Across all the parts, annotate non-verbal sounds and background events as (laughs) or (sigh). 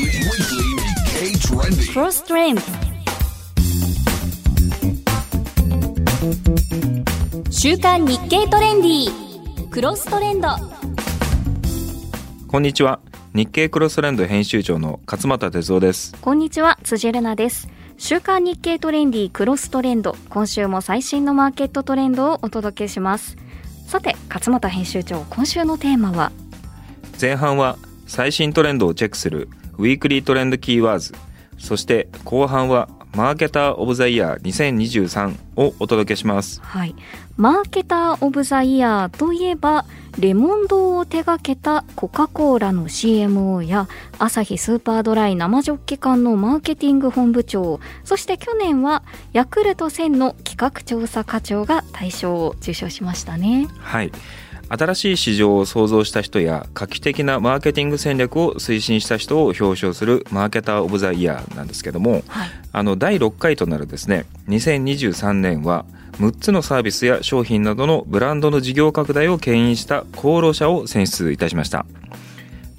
Weekly Nikkei trending. Cross Trend 週刊日経トレンディクロストレンド。こんにちは。日経クロストレンド編集長の勝又哲夫です。こんにちは。辻るなです。週刊日経トレンディクロストレンド。今週も最新のマーケットトレンドをお届けします。さて勝又編集長今週のテーマは？前半は最新トレンドをチェックするウィークリートレンドキーワーズ。そして後半はマーケターオブザイヤー2023をお届けします。はいマーケターオブザイヤーといえばレモン堂を手掛けたコカ・コーラの CMO やアサヒスーパードライ生ジョッキ缶のマーケティング本部長そして去年はヤクルト1000の企画調査課長が大賞を受賞しましたねはい。新しい市場を創造した人や画期的なマーケティング戦略を推進した人を表彰するマーケターオブザイヤーなんですけども、はい。あの第6回となるですね2023年は6つのサービスや商品などのブランドの事業拡大を牽引した功労者を選出いたしました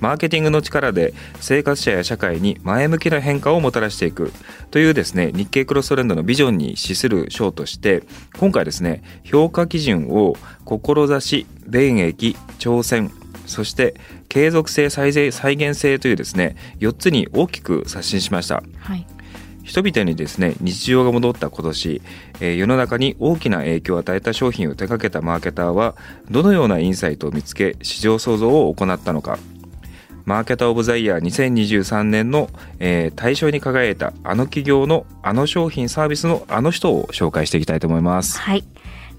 マーケティングの力で生活者や社会に前向きな変化をもたらしていく。というですね日経クロストレンドのビジョンに資する賞として今回ですね評価基準を志便益挑戦そして継続性再生再現性というですね4つに大きく刷新しました。はい。人々にですね日常が戻った今年、えー世の中に大きな影響を与えた商品を手掛けたマーケターはどのようなインサイトを見つけ市場創造を行ったのかマーケター・オブ・ザ・イヤー2023年の、えー大賞に輝いたあの企業のあの商品サービスのあの人を紹介していきたいと思います。はい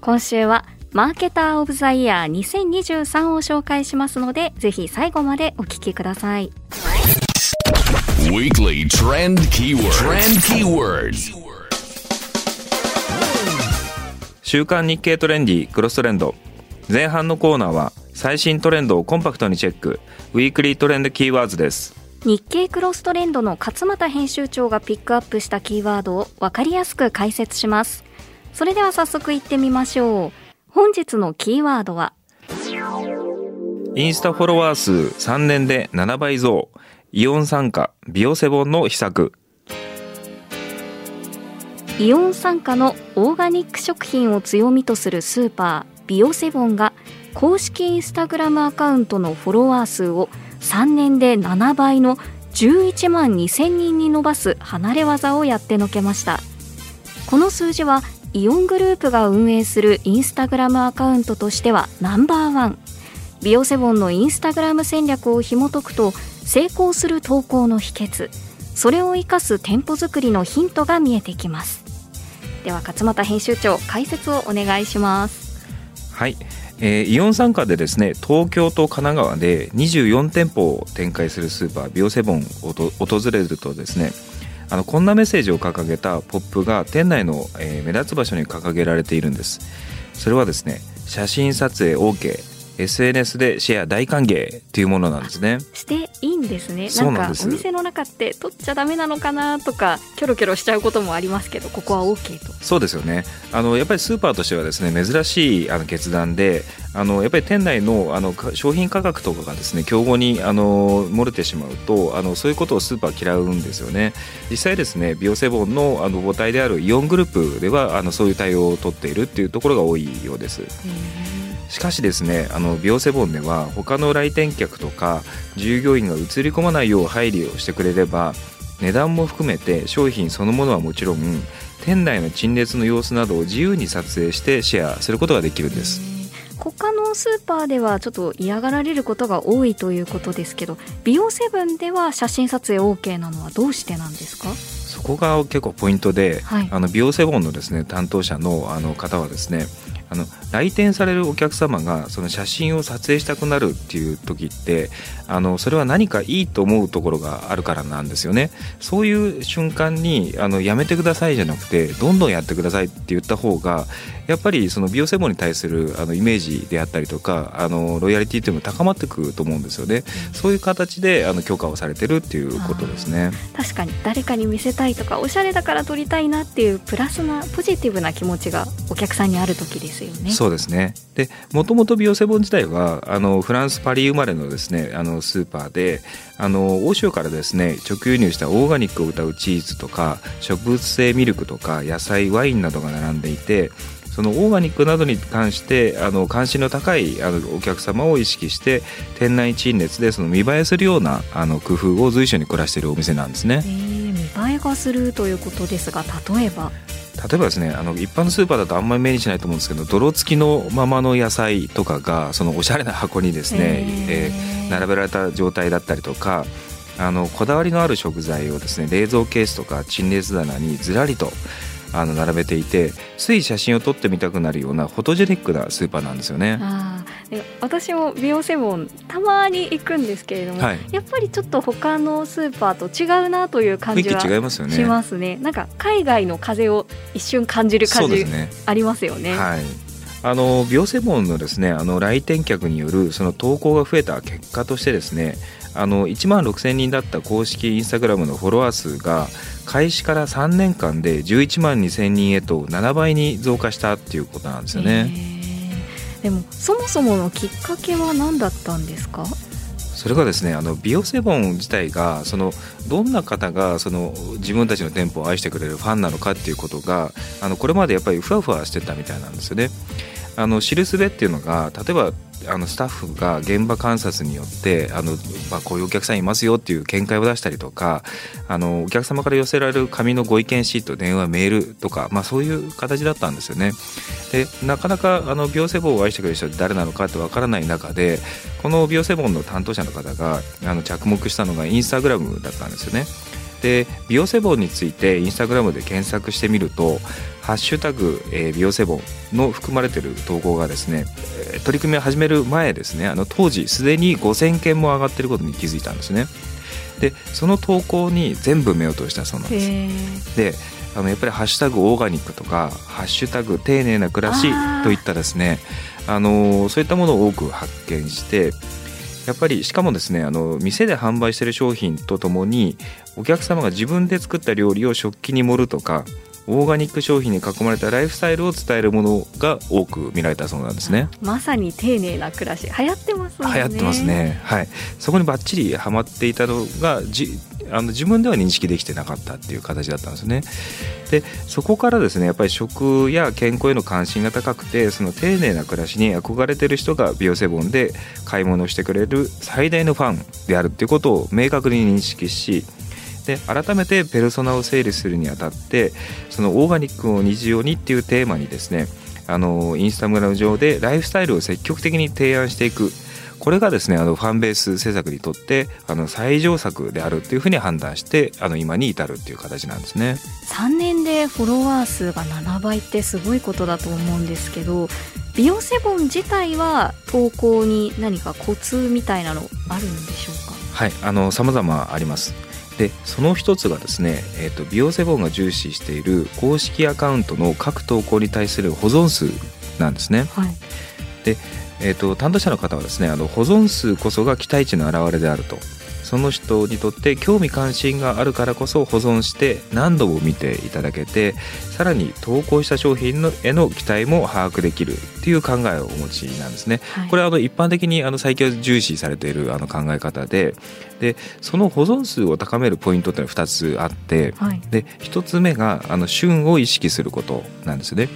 今週はマーケターオブザイヤー2023を紹介しますのでぜひ最後までお聞きください Weekly trend keyword. Trend keywords. 週刊日経トレンディクロストレンド前半のコーナーは最新トレンドをコンパクトにチェックウィークリートレンドキーワーズです。日経クロストレンドの勝又編集長がピックアップしたキーワードを分かりやすく解説しますそれでは早速いってみましょう本日のキーワードは？インスタフォロワー数3年で7倍増。イオン参加、ビオセボンの秘策。イオン傘下のオーガニック食品を強みとするスーパービオセボンが公式インスタグラムアカウントのフォロワー数を3年で7倍の11万2000人に伸ばす離れ技をやってのけました。この数字はイオングループが運営するインスタグラムアカウントとしてはナンバーワン。ビオセボンのインスタグラム戦略を紐解くと成功する投稿の秘訣。それを生かす店舗作りのヒントが見えてきます。では勝又編集長解説をお願いします。はい。えーイオン参加でですね、東京と神奈川で24店舗を展開するスーパービオセボンを訪れるとですね、あのこんなメッセージを掲げたポップが店内の、えー目立つ場所に掲げられているんです。それはですね、写真撮影 OK、SNS でシェア大歓迎というものなんですね。していいんですね。なんかお店の中って取っちゃダメなのかなとかキョロキョロしちゃうこともありますけどここは OK と。そうですよね。あのやっぱりスーパーとしてはですね珍しいあの決断であのやっぱり店内のあのか商品価格とかがですね競合にあの漏れてしまうとあのそういうことをスーパー嫌うんですよね。実際ですねビオセボンのあの母体であるイオングループではあのそういう対応を取っているっていうところが多いようですしかしですねあのビオセボンでは他の来店客とか従業員が映り込まないよう配慮をしてくれれば値段も含めて商品そのものはもちろん店内の陳列の様子などを自由に撮影してシェアすることができるんです。他のスーパーではちょっと嫌がられることが多いということですけどビオセブンでは写真撮影 OK なのはどうしてなんですか？そこが結構ポイントで、はい。あのビオセボンのですね担当者のあの方はですねあの来店されるお客様がその写真を撮影したくなるっていう時ってあのそれは何かいいと思うところがあるからなんですよね。そういう瞬間にあのやめてくださいじゃなくてどんどんやってくださいって言った方がやっぱりそのビオセボンに対するあのイメージであったりとかあのロイヤリティというのも高まってくると思うんですよね、そういう形であの許可をされてるっていうことですね。確かに誰かに見せたいとかおしゃれだから撮りたいなっていうプラスなポジティブな気持ちがお客さんにある時ですよね。そうですね。でもともとビオセボン自体はあのフランス・パリ生まれのですねあのスーパーであの欧州からですね直輸入したオーガニックを謳うチーズとか植物性ミルクとか野菜ワインなどが並んでいてそのオーガニックなどに関してあの関心の高いあのお客様を意識して店内陳列でその見栄えするようなあの工夫を随所に凝らしているお店なんですね。えー、見栄えがするということですが例えば例えばですねあの一般のスーパーだとあんまり目にしないと思うんですけど泥付きのままの野菜とかがそのおしゃれな箱にですね、えー、並べられた状態だったりとかあのこだわりのある食材をですね冷蔵ケースとか陳列棚にずらりとあの並べていてつい写真を撮ってみたくなるようなフォトジェニックなスーパーなんですよね。あ私もビオセボンたまに行くんですけれども、はい、やっぱりちょっと他のスーパーと違うなという感じは違いますよねしますね。なんか海外の風を一瞬感じる感じ、ありますよね。はいあのビオセボンのですねあの来店客によるその投稿が増えた結果としてですねあの1万6000人だった公式インスタグラムのフォロワー数が開始から3年間で11万2000人へと7倍に増加したっていうことなんですよね。でもそもそものきっかけは何だったんですか？それがですねあのビオセボン自体がそのどんな方がその自分たちの店舗を愛してくれるファンなのかっていうことがあのこれまでやっぱりふわふわしてたみたいなんですよね。あの知るすべっていうのが例えばあのスタッフが現場観察によってあの、まあ、こういうお客さんいますよっていう見解を出したりとかあのお客様から寄せられる紙のご意見シート電話メールとか、まあ、そういう形だったんですよね。でなかなかあのビオセボンを愛してくれる人は誰なのかってわからない中でこのビオセボンの担当者の方があの着目したのがインスタグラムだったんですよね。でビオセボについてインスタグラムで検索してみると「ハッシュタグ、えー、ビオセボン」の含まれてる投稿がですね取り組みを始める前ですねあの当時すでに5000件も上がってることに気づいたんですね。でその投稿に全部目を通したそうなんです。であのやっぱり「ハッシュタグオーガニック」とか「ハッシュタグ丁寧な暮らし」といったですねあのそういったものを多く発見してやっぱりしかもですねあの店で販売している商品とともにお客様が自分で作った料理を食器に盛るとかオーガニック商品に囲まれたライフスタイルを伝えるものが多く見られたそうなんですね。まさに丁寧な暮らし。流行ってますね。流行ってますね。はい。そこにばっちりはまっていたのがじあの自分では認識できてなかったっていう形だったんですね。でそこからですねやっぱり食や健康への関心が高くてその丁寧な暮らしに憧れてる人がビオセボンで買い物してくれる最大のファンであるっていうことを明確に認識しで改めてペルソナを整理するにあたってそのオーガニックを日常にっていうテーマにですねあのインスタグラム上でライフスタイルを積極的に提案していく。これがですねあのファンベース制作にとってあの最上策であるっていうふうに判断してあの今に至るっていう形なんですね。3年でフォロワー数が7倍ってすごいことだと思うんですけどビオセボン自体は投稿に何かコツみたいなのあるんでしょうか？はいあの様々ありますでその一つがですね、えーと、ビオセボンが重視している公式アカウントの各投稿に対する保存数なんですね。はい、でえーと、担当者の方はですねあの保存数こそが期待値の表れであるとその人にとって興味関心があるからこそ保存して何度も見ていただけてさらに投稿した商品のへの期待も把握できるっていう考えをお持ちなんですね。はい、これはあの一般的にあの最近重視されているあの考え方ででその保存数を高めるポイントっていうのは2つあって、はい、で1つ目があの旬を意識することなんですね。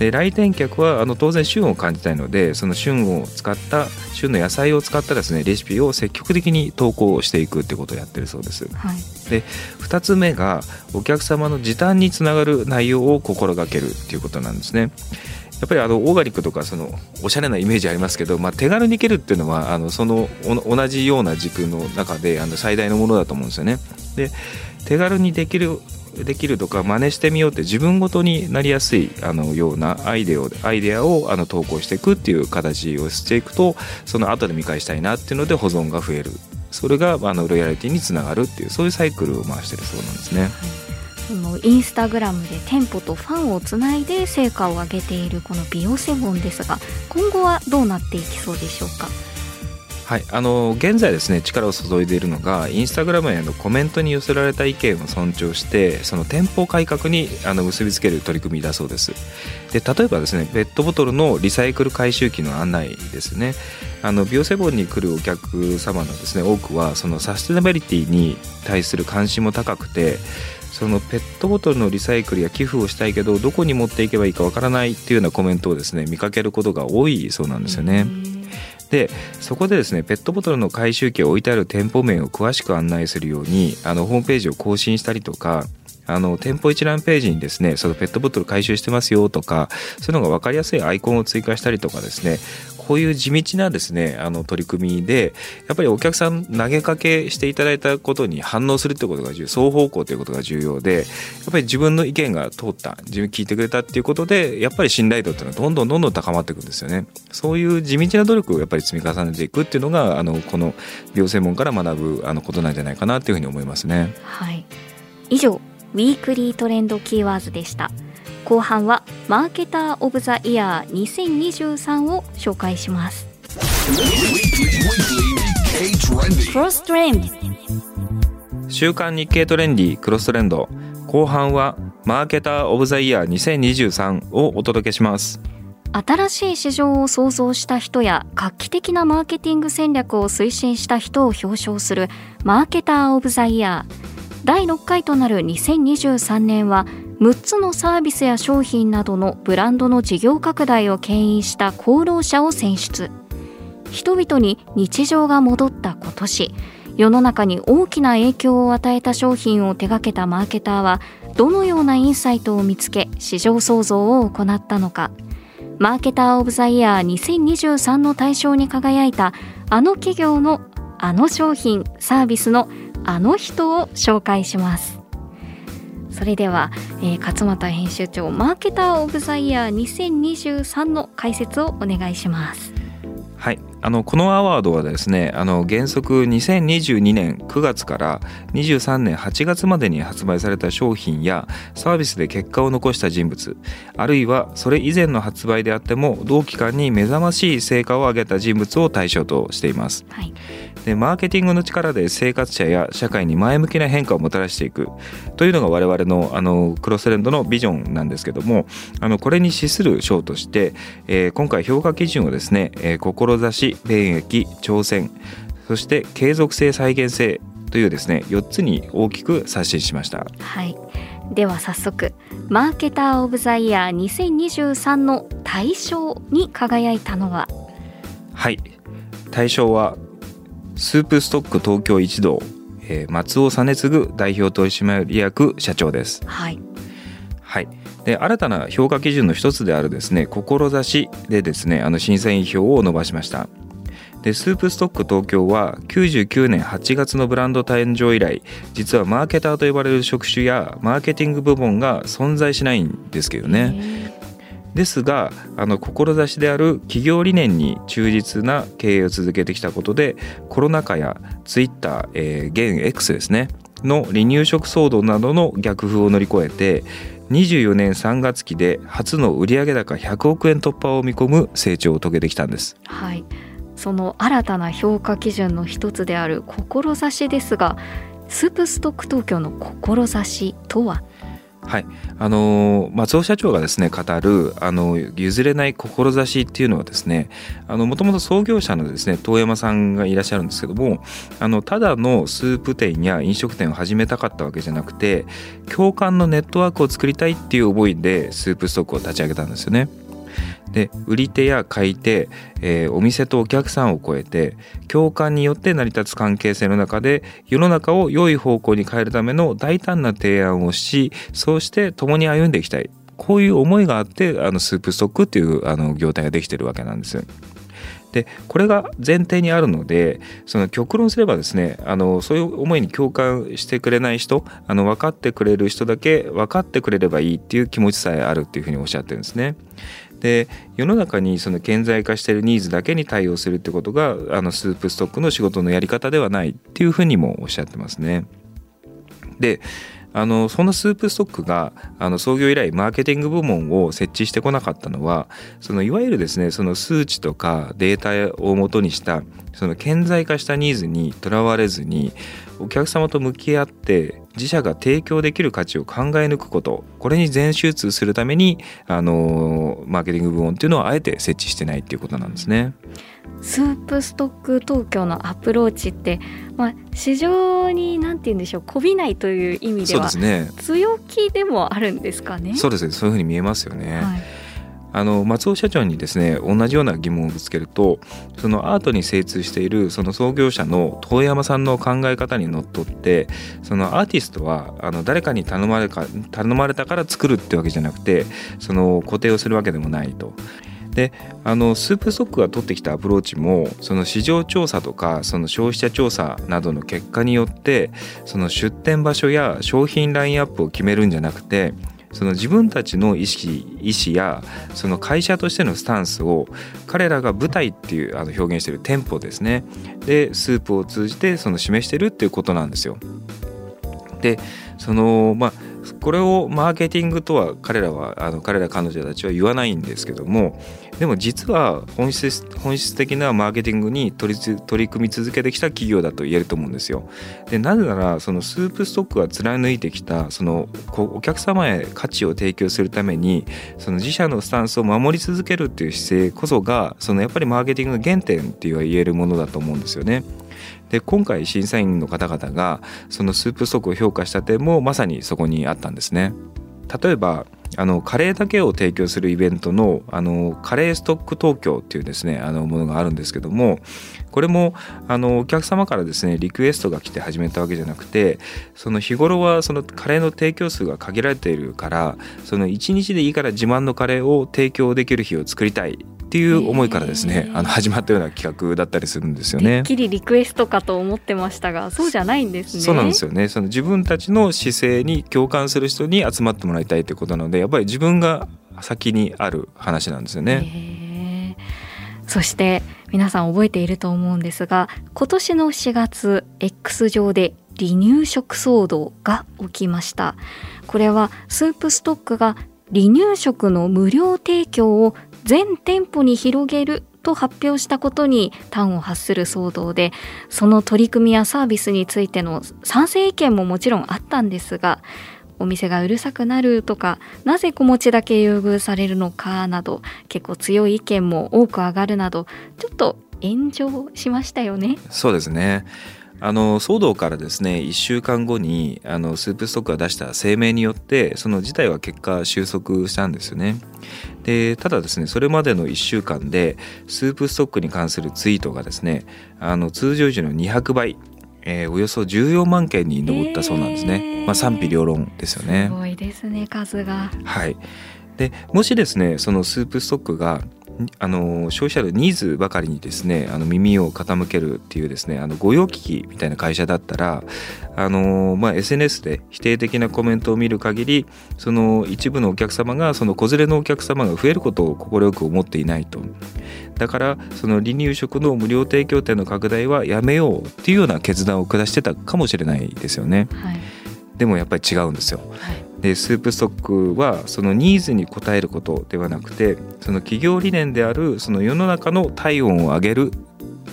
で来店客はあの当然旬を感じたいのでその旬を使った旬の野菜を使ったですねレシピを積極的に投稿していくってことをやってるそうです。はい、で2つ目がお客様の時短につながる内容を心がけるっていうことなんですね。やっぱりあのオーガニックとかそのおしゃれなイメージありますけど、まあ、手軽にいけるっていうのはあのその同じような軸の中であの最大のものだと思うんですよね。で手軽にできるできるとか真似してみようって自分ごとになりやすいあのようなアイデアをアイデアをあの投稿していくっていう形をしていくとその後で見返したいなっていうので保存が増えるそれがあのロイヤリティにつながるっていうそういうサイクルを回してるそうなんですね。そのインスタグラムで店舗とファンをつないで成果を上げているこのビオセボンですが今後はどうなっていきそうでしょうか？はい、あの現在ですね力を注いでいるのがインスタグラムへのコメントに寄せられた意見を尊重してその店舗改革にあの結びつける取り組みだそうですで例えばですねペットボトルのリサイクル回収機の案内ですねあのビオセボンに来るお客様のですね多くはそのサステナビリティに対する関心も高くてそのペットボトルのリサイクルや寄付をしたいけどどこに持っていけばいいかわからないっていうようなコメントをですね見かけることが多いそうなんですよね。でそこでですねペットボトルの回収機を置いてある店舗面を詳しく案内するようにあのホームページを更新したりとかあの店舗一覧ページにですねそのペットボトル回収してますよとかそういうのが分かりやすいアイコンを追加したりとかですねこういう地道なですねあの取り組みでやっぱりお客さん投げかけしていただいたことに反応するってことが重要双方向ということが重要でやっぱり自分の意見が通った自分聞いてくれたっていうことでやっぱり信頼度っていうのはどんどんどんどん高まっていくんですよね。そういう地道な努力をやっぱり積み重ねていくっていうのがあのこの美容専門から学ぶあのことなんじゃないかなっていうふうに思いますね。はい。以上ウィークリートレンドキーワードでした。後半はマーケターオブザイヤー2023を紹介します。K trending. クロストレンド週刊日経トレンディクロストレンド。後半はマーケターオブザイヤー2023をお届けします。新しい市場を創造した人や画期的なマーケティング戦略を推進した人を表彰するマーケター・オブ・ザ・イヤー。第6回となる2023年は6つのサービスや商品などのブランドの事業拡大を牽引した功労者を選出。人々に日常が戻った今年。世の中に大きな影響を与えた商品を手掛けたマーケターはどのようなインサイトを見つけ市場創造を行ったのか。マーケター・オブ・ザ・イヤー2023の対象に輝いたあの企業のあの商品サービスのあの人を紹介します。それでは、えー勝俣編集長マーケター・オブ・ザ・イヤー2023の解説をお願いします。はい、あのこのアワードはですねあの原則2022年9月から23年8月までに発売された商品やサービスで結果を残した人物あるいはそれ以前の発売であっても同期間に目覚ましい成果を上げた人物を対象としています。はいでマーケティングの力で生活者や社会に前向きな変化をもたらしていくというのが我々のあのクロストレンドのビジョンなんですけどもあのこれに資する賞として、えー今回評価基準をですね、えー志便益挑戦そして継続性再現性というですね4つに大きく刷新しました。はい。では早速マーケター・オブ・ザ・イヤー2023の大賞に輝いたのは？はい。対象はスープストック東京一同、えー松尾実次代表取締役社長です。はい。はい、で新たな評価基準の一つであるですね志でですねあの審査員票を伸ばしましたでスープストック東京は99年8月のブランド誕生以来実はマーケターと呼ばれる職種やマーケティング部門が存在しないんですけどね。ですがあの志である企業理念に忠実な経営を続けてきたことでコロナ禍やツイッター、えー現 X ですねの離乳食騒動などの逆風を乗り越えて24年3月期で初の売上高100億円突破を見込む成長を遂げてきたんです。はい、その新たな評価基準の一つである志ですがスープストック東京の志とは？はい、あの松尾社長がですね語るあの譲れない志っていうのはですねもともと創業者のですね遠山さんがいらっしゃるんですけどもあのただのスープ店や飲食店を始めたかったわけじゃなくて共感のネットワークを作りたいっていう思いでスープストックを立ち上げたんですよね。で売り手や買い手、えーお店とお客さんを超えて共感によって成り立つ関係性の中で世の中を良い方向に変えるための大胆な提案をしそうして共に歩んでいきたいこういう思いがあってあのスープストックっていうあの業態ができてるわけなんです。でこれが前提にあるのでその極論すればですねあのそういう思いに共感してくれない人あの分かってくれる人だけ分かってくれればいいっていう気持ちさえあるっていうふうにおっしゃってるんですね。で世の中にその顕在化しているニーズだけに対応するってことがあのスープストックの仕事のやり方ではないっていうふうにもおっしゃってますね。であのそんなスープストックがあの創業以来マーケティング部門を設置してこなかったのはそのいわゆるですねその数値とかデータをもとにしたその顕在化したニーズにとらわれずにお客様と向き合って自社が提供できる価値を考え抜くことこれに全集中するためにあのマーケティング部門っていうのはあえて設置してないっていうことなんですね。スープストック東京のアプローチって、まあ、市場に何て言うんでしょうこびないという意味では強気でもあるんですかね？そうですねそういうふうに見えますよね。はいあの松尾社長にですね同じような疑問をぶつけるとそのアートに精通しているその創業者の遠山さんの考え方にのっとってそのアーティストはあの誰かに頼まれか頼まれたから作るってわけじゃなくてその固定をするわけでもないと。であのスープストックが取ってきたアプローチもその市場調査とかその消費者調査などの結果によってその出店場所や商品ラインアップを決めるんじゃなくてその自分たちの意識意思やその会社としてのスタンスを彼らが舞台っていうあの表現してる店舗ですねでスープを通じてその示してるっていうことなんですよ。でそのまあこれをマーケティングとは彼らはあの彼ら彼女たちは言わないんですけどもでも実は本質本質的なマーケティングに取り取り組み続けてきた企業だと言えると思うんですよ。でなぜならそのスープストックが貫いてきたそのお客様へ価値を提供するためにその自社のスタンスを守り続けるっていう姿勢こそがそのやっぱりマーケティングの原点っていうは言えるものだと思うんですよね。で今回審査員の方々がそのスープストックを評価した点もまさにそこにあったんですね。例えばあのカレーだけを提供するイベントのあのカレーストック東京っていうですねあのものがあるんですけどもこれもあのお客様からですねリクエストが来て始めたわけじゃなくてその日頃はそのカレーの提供数が限られているからその1日でいいから自慢のカレーを提供できる日を作りたいっていう思いからですね、あの始まったような企画だったりするんですよね。てっきりリクエストかと思ってましたがそうじゃないんですね。そうなんですよね。その自分たちの姿勢に共感する人に集まってもらいたいということなのでやっぱり自分が先にある話なんですよね。そして皆さん覚えていると思うんですが今年の4月 X 上で離乳食騒動が起きましたこれはスープストックが離乳食の無料提供を全店舗に広げると発表したことに端を発する騒動でその取り組みやサービスについての賛成意見ももちろんあったんですがお店がうるさくなるとかなぜ子持ちだけ優遇されるのかなど結構強い意見も多く上がるなどちょっと炎上しましたよね。そうですねあの騒動からですね1週間後にあのスープストックが出した声明によってその事態は結果収束したんですよね。でただですねそれまでの1週間でスープストックに関するツイートがですねあの通常時の200倍えー、およそ14万件に上ったそうなんですね。まあ賛否両論ですよね。すごいですね数が。はい。でもしですねそのスープストックがあの消費者のニーズばかりにですねあの耳を傾けるっていうですねあの御用聞きみたいな会社だったらあの、まあ、SNS で否定的なコメントを見る限りその一部のお客様がその子連れのお客様が増えることを快く思っていないとだからその離乳食の無料提供店の拡大はやめようっていうような決断を下してたかもしれないですよね。はいでもやっぱり違うんですよ。はい、でスープストックはそのニーズに応えることではなくてその企業理念であるその世の中の体温を上げる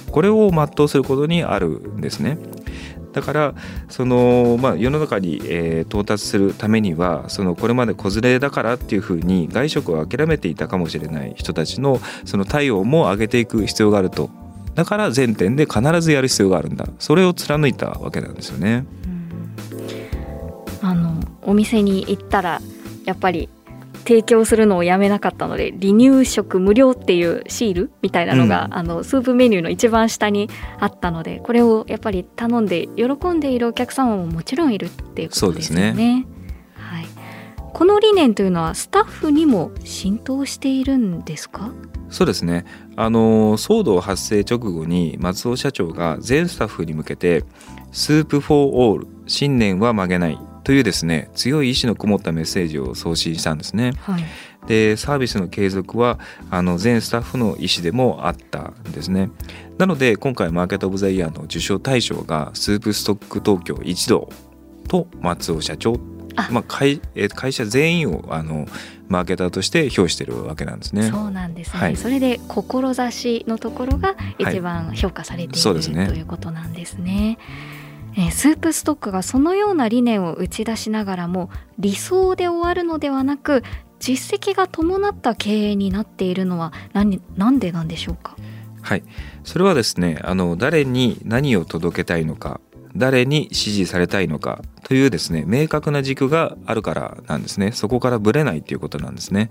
これを全うすることにあるんですね。だからその、まあ、世の中に、えー、到達するためにはそのこれまで子連れだからっていうふうに外食を諦めていたかもしれない人たちのその体温も上げていく必要があるとだから全店で必ずやる必要があるんだそれを貫いたわけなんですよね。あのお店に行ったらやっぱり提供するのをやめなかったので離乳食無料っていうシールみたいなのが、うん、あのスープメニューの一番下にあったのでこれをやっぱり頼んで喜んでいるお客様ももちろんいるっていうことですよね。ね。はい、この理念というのはスタッフにも浸透しているんですか？そうですね。あの騒動発生直後に松尾社長が全スタッフに向けて「 Soup for all 信念は曲げない」というですね強い意志のこもったメッセージを送信したんですね。はい、でサービスの継続はあの全スタッフの意思でもあったんですね。なので今回マーケット・オブ・ザ・イヤーの受賞対象がスープストック東京一同と松尾社長あまあ、会えー会社全員をあのマーケターとして評してるわけなんですね。そうなんですね、はいそれで志のところが一番評価されている、そうですねということなんですね。えースープストックがそのような理念を打ち出しながらも理想で終わるのではなく実績が伴った経営になっているのは何なんでなんでしょうか？はい、それはですねあの誰に何を届けたいのか誰に支持されたいのかというですね明確な軸があるからなんですね。そこからぶれないということなんですね。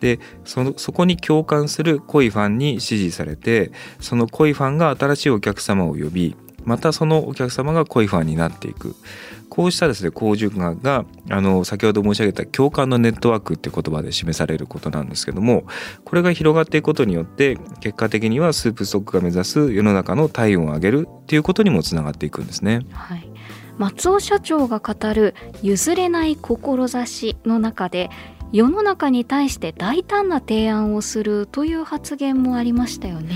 でそのそこに共感する濃いファンに支持されてその濃いファンが新しいお客様を呼びまたそのお客様が濃いファンになっていくこうしたですね好循環があの先ほど申し上げた共感のネットワークって言葉で示されることなんですけどもこれが広がっていくことによって結果的にはスープストックが目指す世の中の体温を上げるっていうことにもつながっていくんですね。はい、松尾社長が語る譲れない志の中で世の中に対して大胆な提案をするという発言もありましたよね。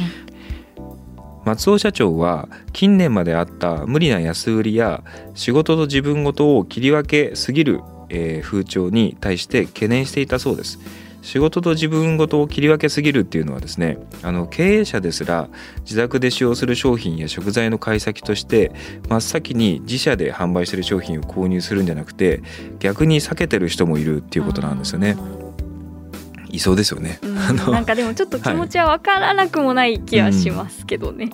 松尾社長は近年まであった無理な安売りや仕事と自分ごとを切り分けすぎる、え風潮に対して懸念していたそうです。仕事と自分ごとを切り分けすぎるっていうのはですねあの経営者ですら自宅で使用する商品や食材の買い先として真っ先に自社で販売してる商品を購入するんじゃなくて逆に避けてる人もいるっていうことなんですよね。いそうですよねうん (laughs) なんかでもちょっと気持ちは分からなくもない気はしますけどね。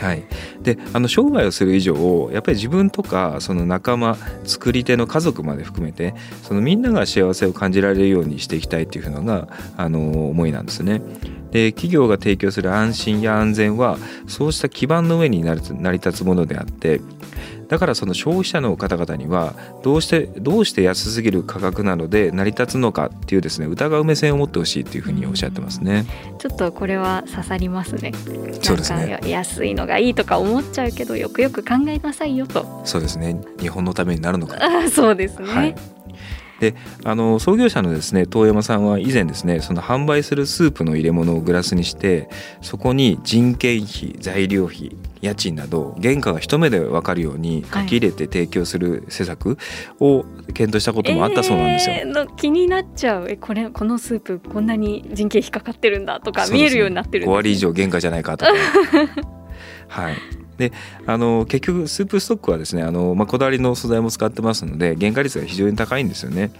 はい、であの商売をする以上やっぱり自分とかその仲間作り手の家族まで含めてそのみんなが幸せを感じられるようにしていきたいっていうのがあの思いなんですね。で企業が提供する安心や安全はそうした基盤の上になる成り立つものであってだからその消費者の方々にはどうしてどうして安すぎる価格なので成り立つのかっていうですね疑う目線を持ってほしいっていうふうにおっしゃってますね。ちょっとこれは刺さりますね。そうですね安いのがいいとか思っちゃうけどよくよく考えなさいよと。そうですね日本のためになるのかあそうですね。はい、であの創業者のですね遠山さんは以前ですねその販売するスープの入れ物をグラスにしてそこに人件費材料費家賃など原価が一目で分かるように書き入れて提供する施策を検討したこともあったそうなんですよ。えーの気になっちゃう。えこれこのスープこんなに人件費かかってるんだとか見えるようになってるん5です割以上原価じゃないかとか。(laughs) はいであの結局スープストックはですねあの、まあ、こだわりの素材も使ってますので原価率が非常に高いんですよね。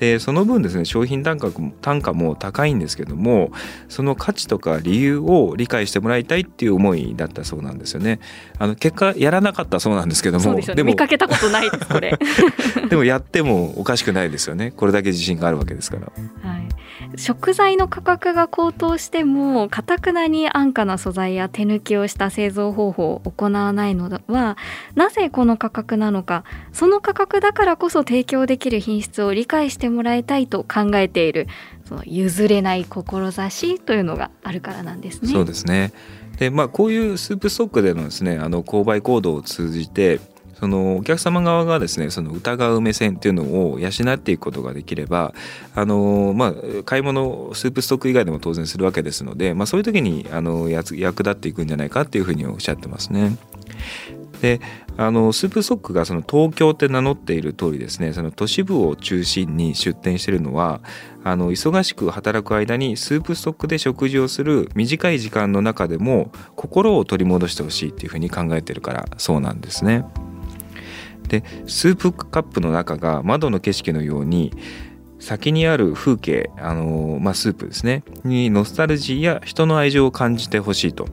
でその分ですね商品単価も単価も高いんですけどもその価値とか理由を理解してもらいたいっていう思いだったそうなんですよね。あの結果やらなかったそうなんですけどもそうでも見かけたことないですこれ。(laughs) でもやってもおかしくないですよね。これだけ自信があるわけですから。はい、食材の価格が高騰してもかたくなに安価な素材や手抜きをした製造方法を行わないのはなぜこの価格なのかその価格だからこそ提供できる品質を理解してもらいたいと考えているその譲れない志というのがあるからなんですね。そうですねでまあこういうスープストックでのですねあの購買行動を通じてそのお客様側がですねその疑う目線っていうのを養っていくことができればあの、まあ、買い物スープストック以外でも当然するわけですので、まあ、そういう時にあの役立っていくんじゃないかっていうふうにおっしゃってますね。であのスープストックがその東京って名乗っている通りですねその都市部を中心に出店しているのはあの忙しく働く間にスープストックで食事をする短い時間の中でも心を取り戻してほしいっていうふうに考えてるからそうなんですね。でスープカップの中が窓の景色のように先にある風景あの、まあ、スープですね。にノスタルジーや人の愛情を感じてほしいと。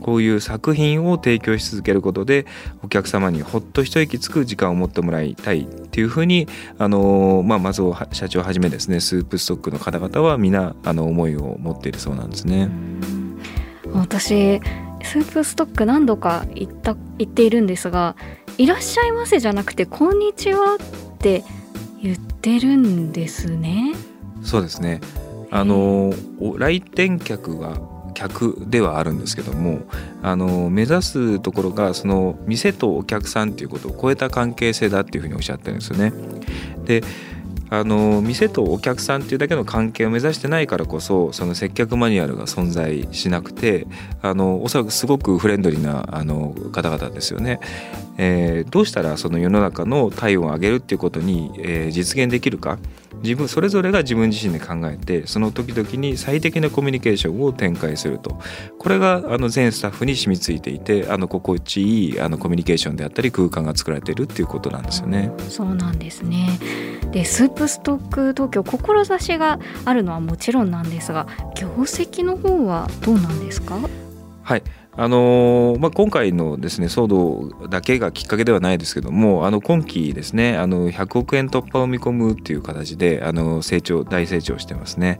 こういう作品を提供し続けることでお客様にほっと一息つく時間を持ってもらいたいっていうふうにあの、まあ、松尾社長はじめですねスープストックの方々は皆あの思いを持っているそうなんですね。私スープストック何度か行った行っているんですが「いらっしゃいませ」じゃなくて「こんにちは」って言ってるんですね。そうですねあのお来店客が客ではあるんですけどもあの目指すところがその店とお客さんっていうことを超えた関係性だっていうふうにおっしゃってるんですよね。であの店とお客さんっていうだけの関係を目指してないからこそその接客マニュアルが存在しなくてあのおそらくすごくフレンドリーなあの方々ですよね。えー、どうしたらその世の中の体温を上げるっていうことに、えー、実現できるか。自分それぞれが自分自身で考えてその時々に最適なコミュニケーションを展開すると。これがあの全スタッフに染みついていてあの心地いいあのコミュニケーションであったり空間が作られているっていうことなんですよね。そうなんですね。でスープストック東京志があるのはもちろんなんですが業績の方はどうなんですか？はいあのまあ、今回のですね騒動だけがきっかけではないですけどもあの今期ですねあの100億円突破を見込むっていう形であの成長大成長してますね。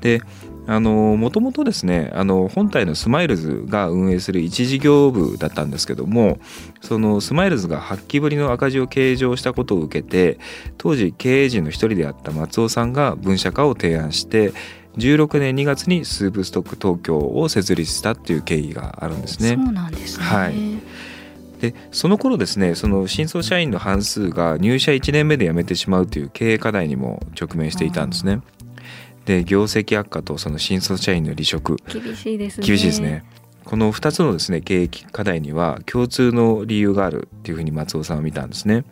でもともとですねあの本体のスマイルズが運営する一事業部だったんですけどもそのスマイルズが8期ぶりの赤字を計上したことを受けて当時経営陣の一人であった松尾さんが分社化を提案して16年2月にスープストック東京を設立したっていう経緯があるんですね。そうなんですね、はいでその頃ですねその新卒社員の半数が入社1年目で辞めてしまうという経営課題にも直面していたんですね。で業績悪化とその新卒社員の離職厳しいですね厳しいですねこの2つのですね経営課題には共通の理由があるっていうふうに松尾さんは見たんですね。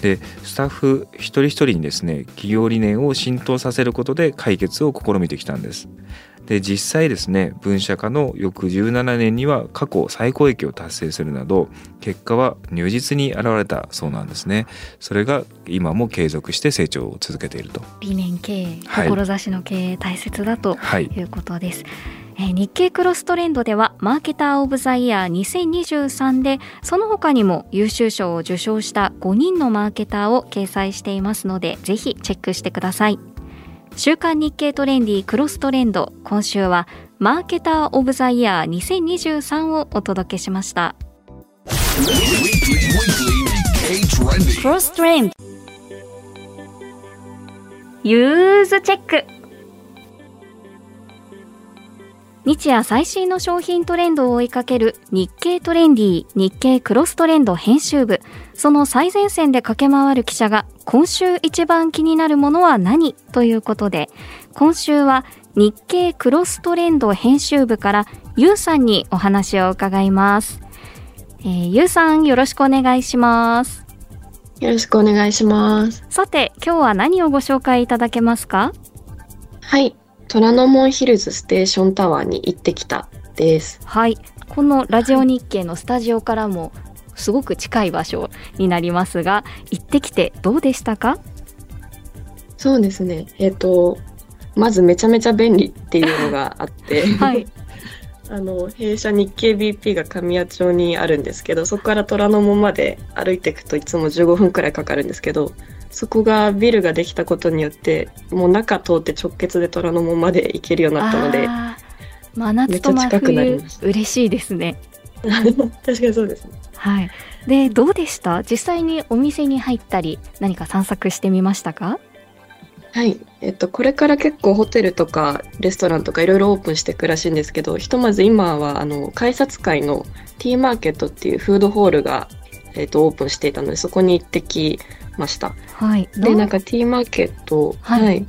でスタッフ一人一人にですね企業理念を浸透させることで解決を試みてきたんです。で実際ですね分社化の翌17年には過去最高益を達成するなど結果は如実に現れたそうなんですね。それが今も継続して成長を続けていると。理念経営、志の経営大切だとい。うことです、はいえ日経クロストレンドではマーケター・オブ・ザ・イヤー2023でその他にも優秀賞を受賞した5人のマーケターを掲載していますのでぜひチェックしてください。週刊日経トレンディクロストレンド今週はマーケター・オブ・ザ・イヤー2023をお届けしました。クロストレンド。ユーズチェック日夜最新の商品トレンドを追いかける日経トレンディ日経クロストレンド編集部。その最前線で駆け回る記者が今週一番気になるものは何？ということで今週は日経クロストレンド編集部からゆうさんにお話を伺います、えー、ゆうさんよろしくお願いします。よろしくお願いします。さて今日は何をご紹介いただけますか？はい虎ノ門ヒルズステーションタワーに行ってきたです。はい。このラジオ日経のスタジオからもすごく近い場所になりますが行ってきてどうでしたか？そうですね。えっ、ー、とまずめちゃめちゃ便利っていうのがあって。(laughs) はい。(laughs) あの弊社日経 BP が神谷町にあるんですけどそこから虎ノ門まで歩いていくといつも15分くらいかかるんですけどそこがビルができたことによってもう中通って直結で虎ノ門まで行けるようになったので真夏と真冬嬉しいですね。(laughs) 確かにそうですね。はい。でどうでした？実際にお店に入ったり何か散策してみましたか？はい。えっとこれから結構ホテルとかレストランとかいろいろオープンしていくらしいんですけどひとまず今はあの改札会の T マーケットっていうフードホールがえっとオープンしていたのでそこに行ってきました。はい、でなんかティーマーケット、はい、はい、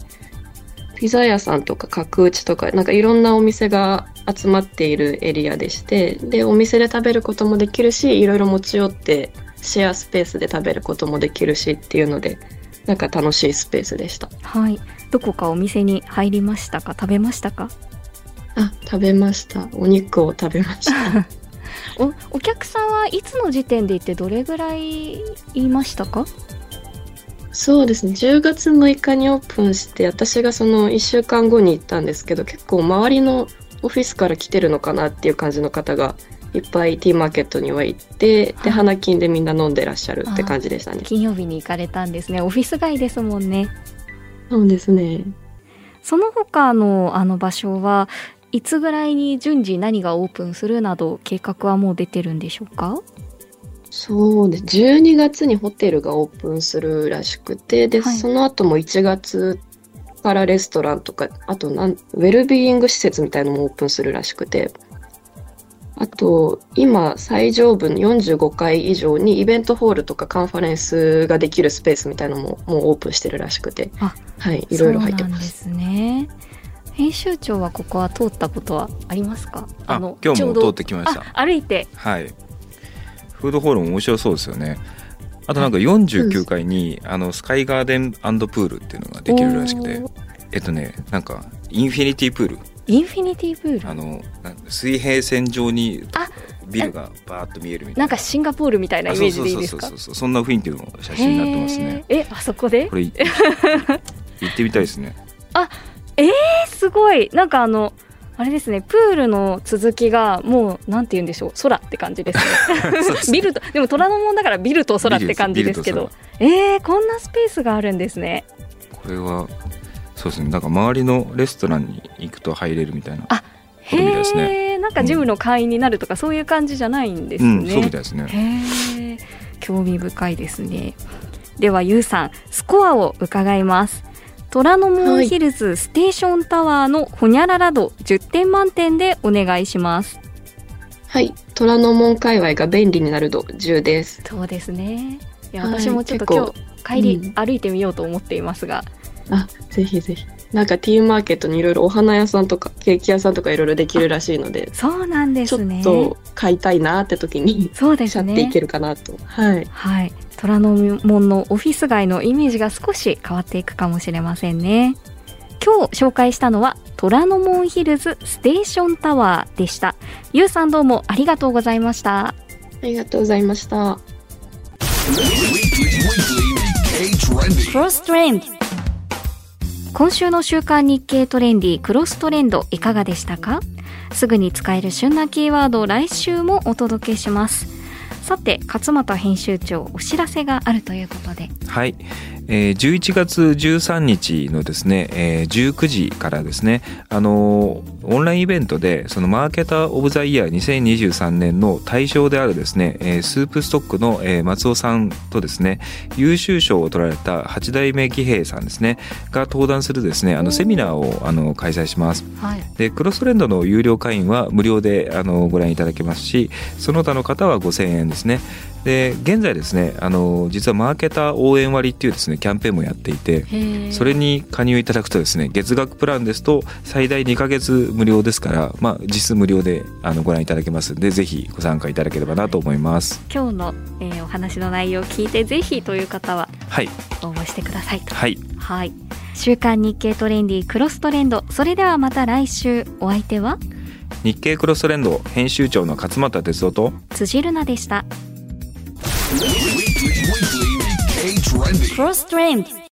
ピザ屋さんとか角打ちとかなんかいろんなお店が集まっているエリアでしてでお店で食べることもできるしいろいろ持ち寄ってシェアスペースで食べることもできるしっていうのでなんか楽しいスペースでした。はい。どこかお店に入りましたか？食べましたか？あ食べました。お肉を食べました。(laughs) おお客さんはいつの時点で行ってどれぐらいいましたか？そうですね。10月6日にオープンして私がその1週間後に行ったんですけど結構周りのオフィスから来てるのかなっていう感じの方がいっぱいティーマーケットには行って、で花金でみんな飲んでらっしゃるって感じでしたね。金曜日に行かれたんですね。オフィス街ですもんね。そうですね。その他のあの場所はいつぐらいに順次何がオープンするなど計画はもう出てるんでしょうか？そうです。12月にホテルがオープンするらしくてで、はい、その後も1月からレストランとかあとなんウェルビーイング施設みたいのもオープンするらしくてあと、今、最上部の45階以上にイベントホールとかカンファレンスができるスペースみたいなのももうオープンしてるらしくて、はい、いろいろ入ってます。ですね。編集長はここは通ったことはありますか？あの今日も通ってきました。歩いて。はいフードホールも面白そうですよね。あとなんか49階に、あのスカイガーデンプールっていうのができるらしくてえっとねなんかインフィニティプール。インフィニティプール。あの水平線上にビルがバーッと見えるみたいな。なんかシンガポールみたいなイメージでいいですか？そうそうそうそんな雰囲気の写真になってますね。えあそこで？これ行ってみたいですね。あえー、すごい。なんかあのあれですねプールの続きがもうなんて言うんでしょう空って感じですね。(laughs) ビルとでも虎ノ門だからビルと空って感じですけど。えー、こんなスペースがあるんですね。これはそうですね。なんか周りのレストランに行くと入れるみたいな。あへえ、なんかジムの会員になるとか、そういう感じじゃないんですね、うん、そうみたいですね。興味深いですね。ではゆうさんスコアを伺います虎ノ門ヒルズステーションタワーのホニャララ度10点満点でお願いします。はい。虎ノ門界隈が便利になる度10です。そうですね。いや私もちょっと今日帰り歩いてみようと思っていますが、うん、あぜひぜひなんかティーマーケットにいろいろお花屋さんとかケーキ屋さんとかいろいろできるらしいのでそうなんですね。ちょっと買いたいなって時にそうですね。っていけるかなと。はい、はい、虎ノ門のオフィス街のイメージが少し変わっていくかもしれませんね。今日紹介したのは虎ノ門ヒルズステーションタワーでした。ゆうさんどうもありがとうございました。ありがとうございました。クロストレンド今週の週刊日経トレンディクロストレンドいかがでしたか？すぐに使える旬なキーワードを来週もお届けします。さて勝俣編集長お知らせがあるということで。はい。えー、11月13日のですね、えー、19時からですね、あのー、オンラインイベントでそのマーケター・オブ・ザ・イヤー2023年の対象であるですね、えー、スープストックの、えー、松尾さんとですね優秀賞を取られた八代目義兵さんですねが登壇するですねあのセミナーをあの開催します、はい、でクロストレンドの有料会員は無料であのご覧いただけますしその他の方は5000円ですねで現在ですねあの実はマーケター応援割っていうですねキャンペーンもやっていてそれに加入いただくとですね月額プランですと最大2か月無料ですから、まあ、実質無料であのご覧いただけます。のでぜひご参加いただければなと思います。今日の、えー、お話の内容を聞いてぜひという方ははい。応募してくださいはい、はい、週刊日経トレンディクロストレンド。それではまた来週。お相手は？日経クロストレンド編集長の勝俣哲夫と辻るなでした。Weekly, weekly, K Trendy. Cross Trend.